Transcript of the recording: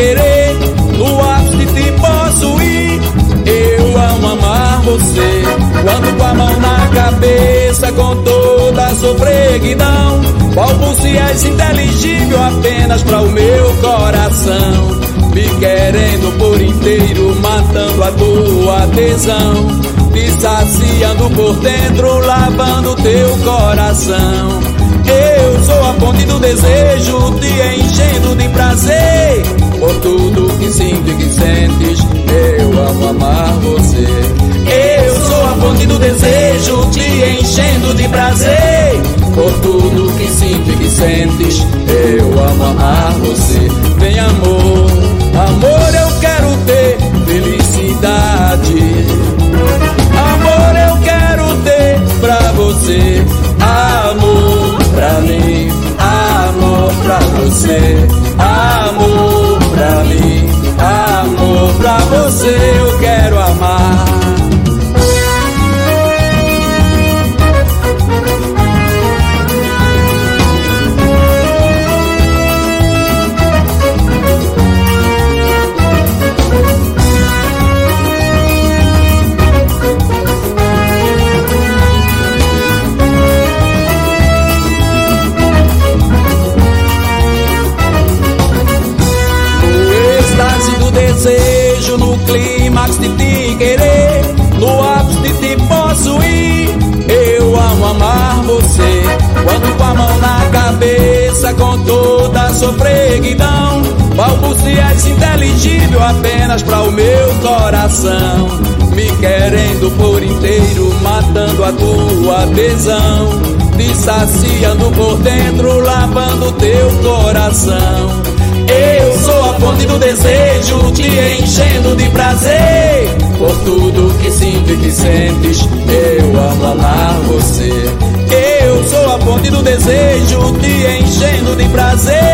querer, no ato de te possuir. Eu amo amar você, quando com a mão na cabeça, com toda a sofreguidão. Balbuciais inteligível apenas para o meu coração. Me querendo por inteiro, matando a tua tesão. Te saciando por dentro, lavando teu coração. Eu sou a fonte do desejo, te enchendo de prazer. Por tudo que sinto e que sentes, eu amo amar você. Eu sou a fonte do desejo, te enchendo de prazer. Por tudo que sinto e que sentes, eu amo amar você. Vem amor, amor eu quero ter felicidade. Você. Clímax de te querer, no ápice de te possuir. Eu amo amar você, quando com a mão na cabeça, com toda a sofreguidão. Balbucias inteligível apenas para o meu coração. Me querendo por inteiro, matando a tua tesão. Te saciando por dentro, lavando teu coração. Eu sou a fonte do desejo, te enchendo de prazer. Tudo que sentes, eu amo amar você. Eu sou a fonte do desejo, te enchendo de prazer.